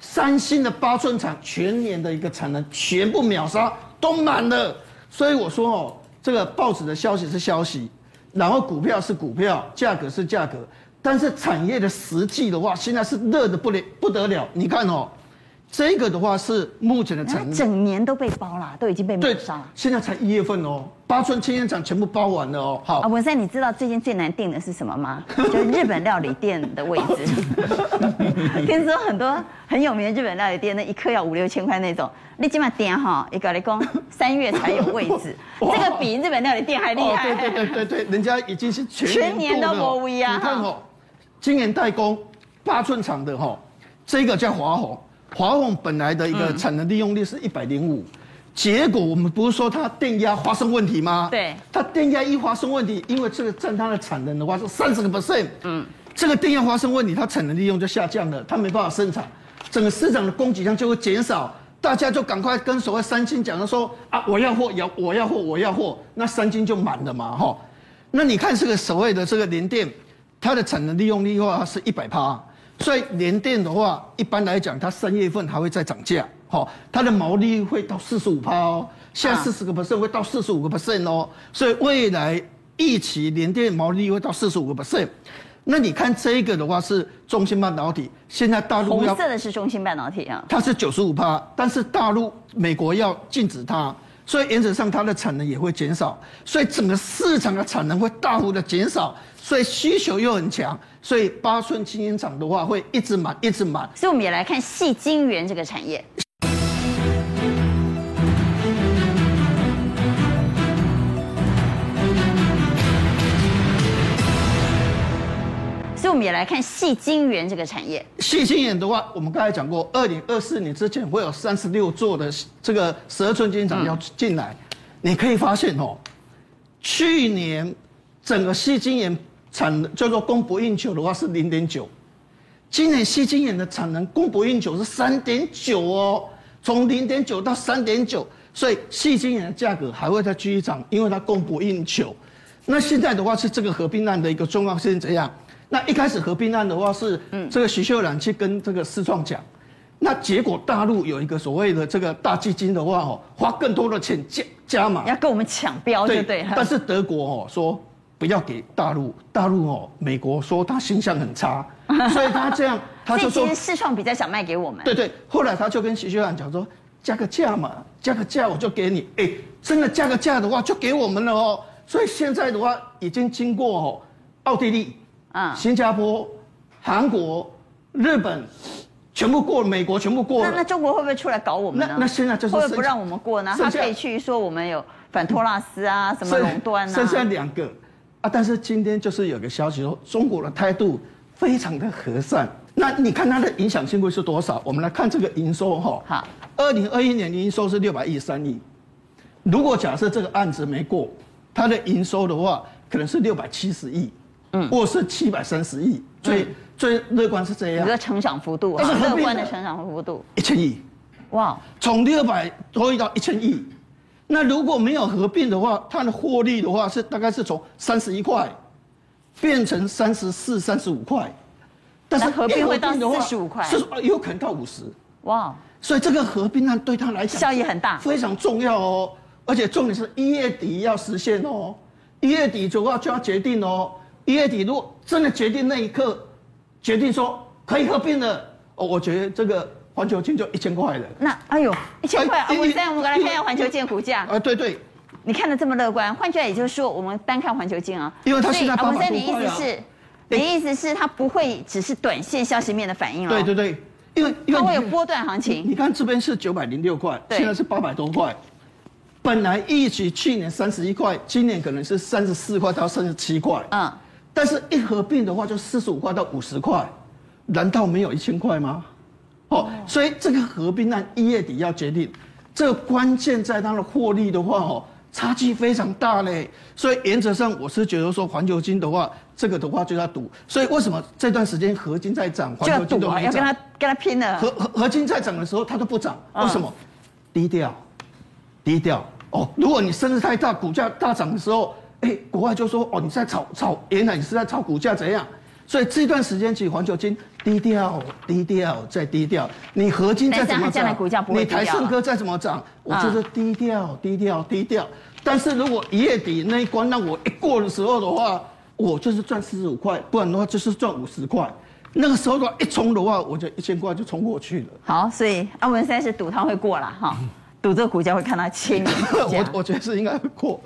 三星的八寸厂全年的一个产能全部秒杀，都满了，所以我说哦，这个报纸的消息是消息，然后股票是股票，价格是价格。但是产业的实际的话，现在是热的不得不得了。你看哦，这个的话是目前的产业，整年都被包了，都已经被秒杀了。现在才一月份哦，八村青烟厂全部包完了哦。好啊，文山，你知道最近最难订的是什么吗？[laughs] 就是日本料理店的位置。[laughs] 听说很多很有名的日本料理店，那一客要五六千块那种，你起码点哈，一个来讲三月才有位置，[laughs] 这个比日本料理店还厉害。哦。对对对对，人家已经是全年，全年都无位啊。你看哦。晶圆代工八寸厂的哈，这个叫华虹，华虹本来的一个产能利用率是一百零五，结果我们不是说它电压发生问题吗？对，它电压一发生问题，因为这个占它的产能的话是三十个 percent，嗯，这个电压发生问题，它产能利用就下降了，它没办法生产，整个市场的供给量就会减少，大家就赶快跟所谓三星讲的说啊，我要货，要我要货，我要货，那三星就满了嘛，哈，那你看这个所谓的这个联电。它的产能利用率的话是一百趴，所以联电的话，一般来讲，它三月份还会再涨价。好，它的毛利会到四十五趴哦，现在四十个 percent 会到四十五个 percent 哦，所以未来预期联电毛利会到四十五个 percent。那你看这个的话是中芯半导体，现在大陆红色的是中芯半导体啊，它是九十五趴，但是大陆美国要禁止它，所以原则上它的产能也会减少，所以整个市场的产能会大幅的减少，所以需求又很强，所以八寸晶圆厂的话会一直满，一直满。所以我们也来看细晶圆这个产业。所以我们也来看细晶圆这个产业。细晶圆的话，我们刚才讲过，二零二四年之前会有三十六座的这个十二寸晶圆厂要进来。嗯、你可以发现哦，去年整个细晶圆产能叫做供不应求的话是零点九，今年矽晶眼的产能供不应求是三点九哦，从零点九到三点九，所以矽晶眼的价格还会再继续涨，因为它供不应求。那现在的话是这个合并案的一个状况是怎样？那一开始合并案的话是，这个徐秀兰去跟这个世创讲，那结果大陆有一个所谓的这个大基金的话哦，花更多的钱加加码，要跟我们抢标，对对。但是德国哦说不要给大陆，大陆哦美国说他形象很差，[laughs] 所以他这样他就说，其实世创比较想卖给我们。对对，后来他就跟徐秀兰讲说，加个价嘛，加个价我就给你，哎，真的加个价的话就给我们了哦，所以现在的话已经经过哦奥地利。啊，新加坡、韩国、日本，全部过了，美国全部过了。那那中国会不会出来搞我们呢？那那现在就是会不会不让我们过呢？他可以去说我们有反托拉斯啊，什么垄断啊。剩下两个啊，但是今天就是有个消息说，中国的态度非常的和善。那你看它的影响性会是多少？我们来看这个营收哈。好，二零二一年的营收是六百一十三亿。如果假设这个案子没过，它的营收的话，可能是六百七十亿。嗯，或是七百三十亿，最、嗯、最乐观是这样。一个成长幅度，但是乐观的成长幅度一千亿，哇，从六百多亿到一千亿。那如果没有合并的话，它的获利的话是大概是从三十一块变成三十四、三十五块。但是合并会到四十五块，是有可能到五十。哇，所以这个合并案对他来讲效益很大，非常重要哦。而且重点是一月底要实现哦，一月底的话就要决定哦。一月底，如果真的决定那一刻，决定说可以合并了，哦，我觉得这个环球金就一千块了。那哎呦，一千块啊！我们再我们来看一下环球金的股价。啊，对对。你看的这么乐观，换句话也就是说，我们单看环球金啊，因为它现在八百多块啊。你意思是，你意思是它不会只是短线消息面的反应了？对对对，因为因为它会有波段行情。你看这边是九百零六块，现在是八百多块。本来预期去年三十一块，今年可能是三十四块到三十七块。嗯。但是，一合并的话，就四十五块到五十块，难道没有一千块吗？哦，所以这个合并案一月底要决定，这个关键在它的获利的话，哦，差距非常大嘞。所以原则上，我是觉得说环球金的话，这个的话就要赌。所以为什么这段时间合金在涨，环球金都没涨？要跟他跟他拼了。合合合金在涨的时候，它都不涨，为什么？低调，低调。哦，如果你升势太大，股价大涨的时候。哎，国外就说哦，你在炒炒，原来你是在炒股价怎样？所以这段时间其实环球金低调、低调再低调。你合金再怎么涨，你台盛科再怎么涨，我就是低调、低调、低调。但是如果一月底那一关让我一过的时候的话，我就是赚四十五块，不然的话就是赚五十块。那个时候的话一冲的话，我就一千块就冲过去了。好，所以阿文现在是赌它会过了哈。赌这个股价会看到千年，[laughs] 我我觉得是应该会过。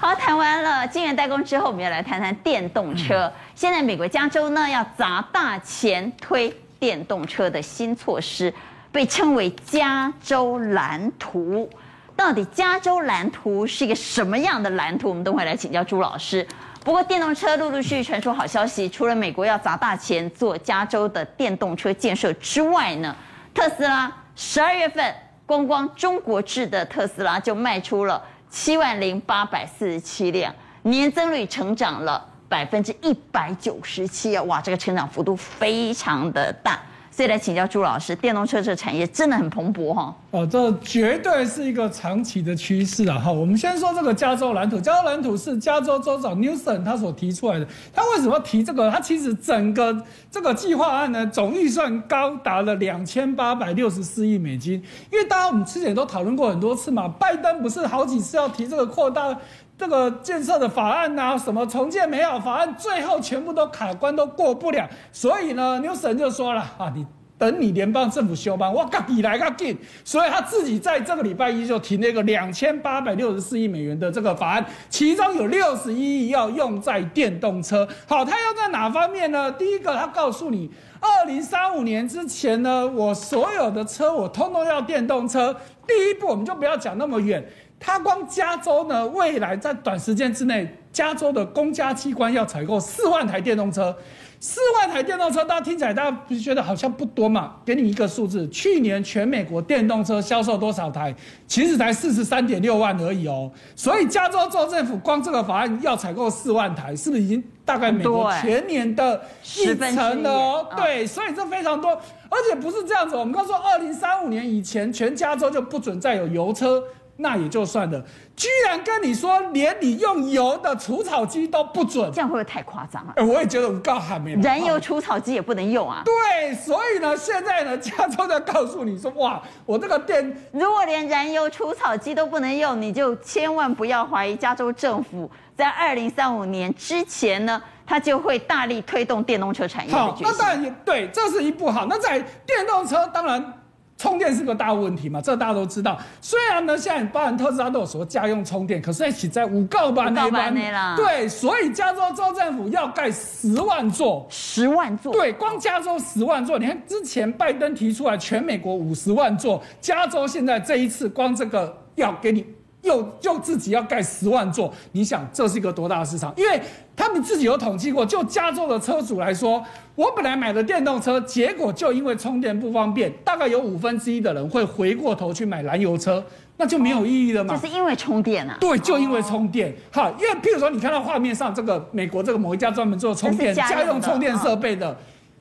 好，谈完了晶圆代工之后，我们要来谈谈电动车。现在美国加州呢要砸大钱推电动车的新措施，被称为加州蓝图。到底加州蓝图是一个什么样的蓝图？我们等会来请教朱老师。不过电动车陆陆续续传出好消息，除了美国要砸大钱做加州的电动车建设之外呢，特斯拉十二月份。光光中国制的特斯拉就卖出了七万零八百四十七辆，年增率成长了百分之一百九十七啊！哇，这个成长幅度非常的大，所以来请教朱老师，电动车这个产业真的很蓬勃哈？哦，这绝对是一个长期的趋势啊！哈，我们先说这个加州蓝图，加州蓝图是加州州长 Newsom 他所提出来的。他为什么提这个？他其实整个这个计划案呢，总预算高达了两千八百六十四亿美金。因为大家我们之前都讨论过很多次嘛，拜登不是好几次要提这个扩大这个建设的法案呐，什么重建美好法案，最后全部都卡关，都过不了。所以呢纽省就说了啊，你。等你联邦政府休班，我赶紧来赶紧，所以他自己在这个礼拜一就提那个两千八百六十四亿美元的这个法案，其中有六十一亿要用在电动车。好，他要在哪方面呢？第一个，他告诉你，二零三五年之前呢，我所有的车我通通要电动车。第一步，我们就不要讲那么远，他光加州呢，未来在短时间之内，加州的公家机关要采购四万台电动车。四万台电动车，大家听起来，大家不是觉得好像不多嘛？给你一个数字，去年全美国电动车销售多少台？其实才四十三点六万而已哦。所以加州州政府光这个法案要采购四万台，是不是已经大概美国全年的一成了哦？对，所以这非常多，而且不是这样子。我们刚说，二零三五年以前，全加州就不准再有油车。那也就算了，居然跟你说连你用油的除草机都不准，这样会不会太夸张了？哎，我也觉得我告还没有燃油除草机也不能用啊。对，所以呢，现在呢，加州在告诉你说，哇，我这个电，如果连燃油除草机都不能用，你就千万不要怀疑加州政府在二零三五年之前呢，他就会大力推动电动车产业。好，那当然也对，这是一步好。那在电动车，当然。充电是个大问题嘛，这大家都知道。虽然呢，现在包含特斯拉都有说家用充电，可是起在五告班那边。对，所以加州州政府要盖十万座，十万座。对，光加州十万座。你看之前拜登提出来全美国五十万座，加州现在这一次光这个要给你。又又自己要盖十万座，你想这是一个多大的市场？因为他们自己有统计过，就加州的车主来说，我本来买的电动车，结果就因为充电不方便，大概有五分之一的人会回过头去买燃油车，那就没有意义了嘛。就是因为充电啊？对，就因为充电。好，因为譬如说你看到画面上这个美国这个某一家专门做充电家用充电设备的，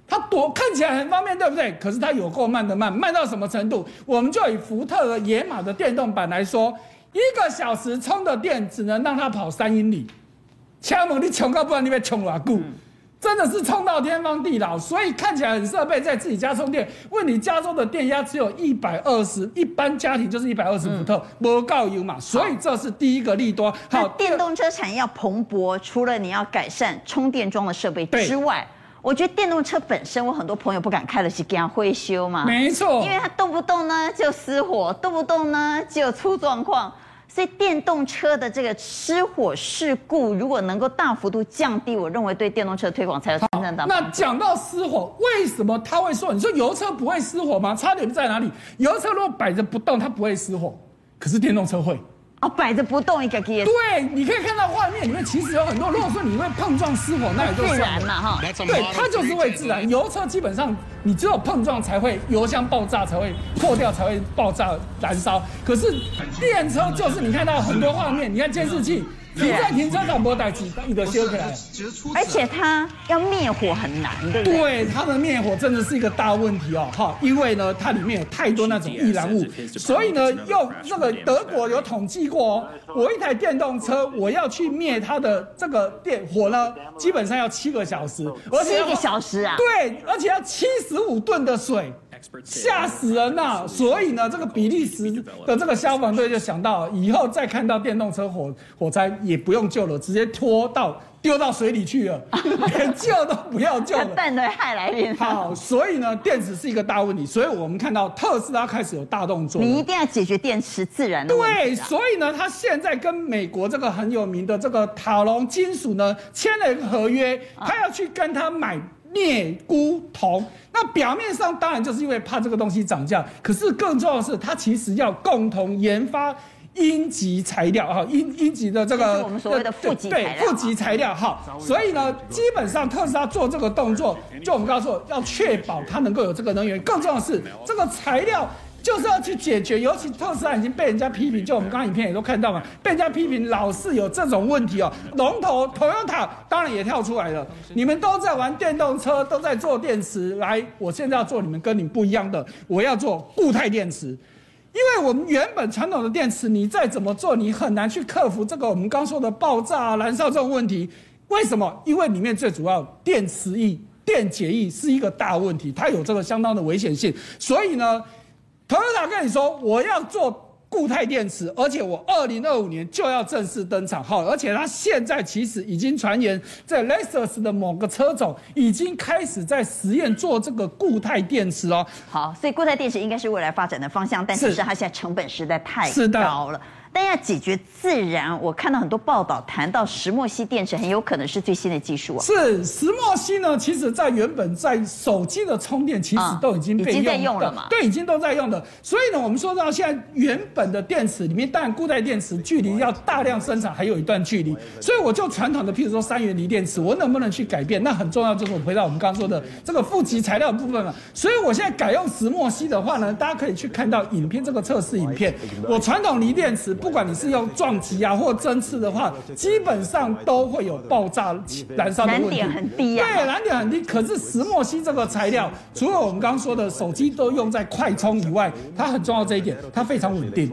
它多看起来很方便，对不对？可是它有够慢的慢，慢到什么程度？我们就以福特的野马的电动版来说。一个小时充的电只能让它跑三英里，千万你穷到不然你被穷了故，真的是冲到天荒地老，所以看起来很设备在自己家充电，问你加州的电压只有一百二十，一般家庭就是一百二十伏特，不够油嘛，所以这是第一个利多。好，电动车产业要蓬勃，除了你要改善充电桩的设备之外。我觉得电动车本身，我很多朋友不敢开的是给它维修嘛，没错，因为它动不动呢就失火，动不动呢就出状况，所以电动车的这个失火事故如果能够大幅度降低，我认为对电动车推广才有真正的。那讲到失火，为什么他会说？你说油车不会失火吗？差点在哪里？油车如果摆着不动，它不会失火，可是电动车会。哦，摆着不动一个机。对，你可以看到画面里面其实有很多。如果说你会碰撞失火，那也就自然嘛，哈。对，它就是会自然。油车基本上你只有碰撞才会油箱爆炸，才会破掉，才会爆炸燃烧。可是电车就是你看到很多画面，你看监视器。你在停车场没带几你的修起来，而且它要灭火很难，对不对？对，它的灭火真的是一个大问题哦，哈，因为呢，它里面有太多那种易燃物，所以呢，用这个德国有统计过哦，我一台电动车，我要去灭它的这个电火呢，基本上要七个小时，而且七个小时啊？对，而且要七十五吨的水。吓死人呐、啊！所以呢，这个比利时的这个消防队就想到，以后再看到电动车火火灾也不用救了，直接拖到丢到水里去了，[laughs] 连救都不要救了。[laughs] 蛋的害来电。好，所以呢，电池是一个大问题，所以我们看到特斯拉开始有大动作。你一定要解决电池自燃的问题。对，所以呢，他现在跟美国这个很有名的这个塔隆金属呢签了一个合约，他要去跟他买。镍钴铜，那表面上当然就是因为怕这个东西涨价，可是更重要的是，它其实要共同研发阴极材料哈，阴阴极的这个我们所谓的负极对负极材料哈，所以呢，基本上特斯拉做这个动作，就我们刚刚说要确保它能够有这个能源，更重要的是这个材料。就是要去解决，尤其特斯拉已经被人家批评，就我们刚刚影片也都看到嘛，被人家批评老是有这种问题哦。龙头 Toyota 当然也跳出来了，你们都在玩电动车，都在做电池，来，我现在要做你们跟你们不一样的，我要做固态电池。因为我们原本传统的电池，你再怎么做，你很难去克服这个我们刚说的爆炸、燃烧这种问题。为什么？因为里面最主要电池液、电解液是一个大问题，它有这个相当的危险性。所以呢，Toyota 跟你说我要做。固态电池，而且我二零二五年就要正式登场，好，而且它现在其实已经传言，在 Lexus 的某个车种已经开始在实验做这个固态电池哦。好，所以固态电池应该是未来发展的方向，但其实它现在成本实在太高了。但要解决自燃，我看到很多报道谈到石墨烯电池很有可能是最新的技术啊。是石墨烯呢，其实在原本在手机的充电其实都已经被用、嗯、已经在用了嘛。对，已经都在用的。所以呢，我们说到现在原本的电池里面，当然固态电池距离要大量生产还有一段距离。所以我就传统的，譬如说三元锂电池，我能不能去改变？那很重要，就是我回到我们刚刚说的这个负极材料的部分嘛。所以我现在改用石墨烯的话呢，大家可以去看到影片，这个测试影片。我传统锂电池。不管你是用撞击啊或针刺的话，基本上都会有爆炸燃烧的问题。燃点很低啊。对，燃点很低。可是石墨烯这个材料，除了我们刚刚说的手机都用在快充以外，它很重要这一点，它非常稳定。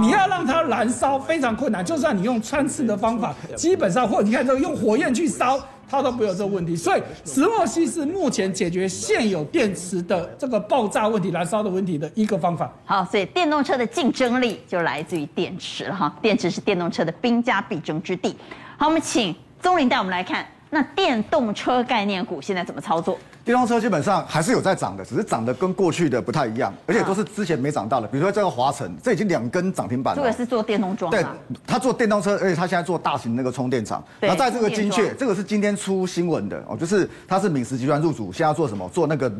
你要让它燃烧非常困难，就算你用穿刺的方法，基本上或者你看这个用火焰去烧。它都没有这个问题，所以石墨烯是目前解决现有电池的这个爆炸问题、燃烧的问题的一个方法。好，所以电动车的竞争力就来自于电池了哈，电池是电动车的兵家必争之地。好，我们请宗林带我们来看。那电动车概念股现在怎么操作？电动车基本上还是有在涨的，只是涨得跟过去的不太一样，而且都是之前没涨到的。比如说这个华晨，这已经两根涨停板了。这个是做电动装。对，他做电动车，而且他现在做大型那个充电厂。对。然后在这个精确，这个是今天出新闻的哦，就是他是敏实集团入主，现在要做什么？做那个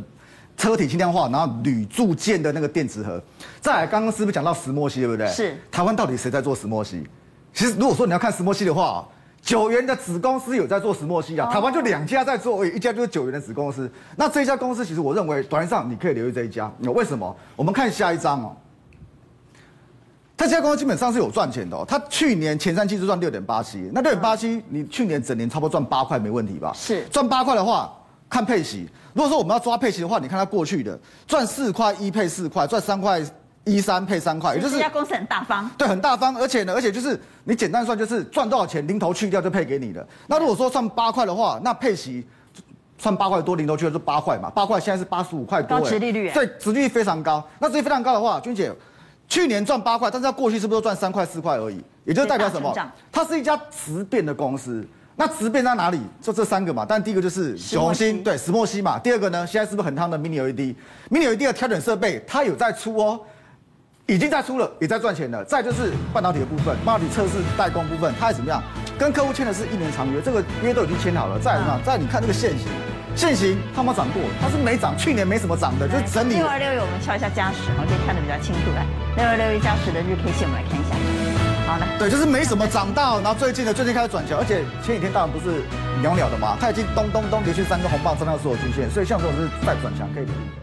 车体轻量化，然后铝铸件的那个电池盒。再来，刚刚是不是讲到石墨烯，对不对？是。台湾到底谁在做石墨烯？其实如果说你要看石墨烯的话。九元的子公司有在做石墨烯啊，台湾就两家在做，一家就是九元的子公司。那这一家公司其实我认为，短上你可以留意这一家。那为什么？我们看下一张哦。这家公司基本上是有赚钱的哦，它去年前三季是赚六点八七，那六点八七，你去年整年差不多赚八块没问题吧？是。赚八块的话，看配息。如果说我们要抓配息的话，你看它过去的赚四块一配四块，赚三块。一三配三块，也就是这家公司很大方，对，很大方，而且呢，而且就是你简单算，就是赚多少钱，零头去掉就配给你的。那如果说算八块的话，那配息算八块多，零头去掉就八块嘛，八块现在是八十五块多，高殖利率，对，值利率非常高。那殖利率非常高的话，君姐，去年赚八块，但是它过去是不是都赚三块四块而已？也就代表什么？它是一家直变的公司。那直变在哪里？就这三个嘛。但第一个就是小红芯，对，石墨烯嘛。第二个呢，现在是不是很烫的 Mini LED？Mini LED 的调整设备，它有在出哦。已经在出了，也在赚钱了。再就是半导体的部分，半导体测试代工部分，它还怎么样？跟客户签的是一年长约，这个约都已经签好了。再怎么样？再你看这个线型，线型它有没有涨过？它是没涨，去年没什么涨的，就是整理。六二六一，我们敲一下嘉实，我可以看得比较清楚。来，六二六一加十的日 K 线，我们来看一下。好的，对，就是没什么涨到，然后最近的，最近开始转强，而且前几天当然不是鸟鸟的嘛，它已经咚咚咚连续三个红棒站上所有均线，所以像这种是再转强可以留意的。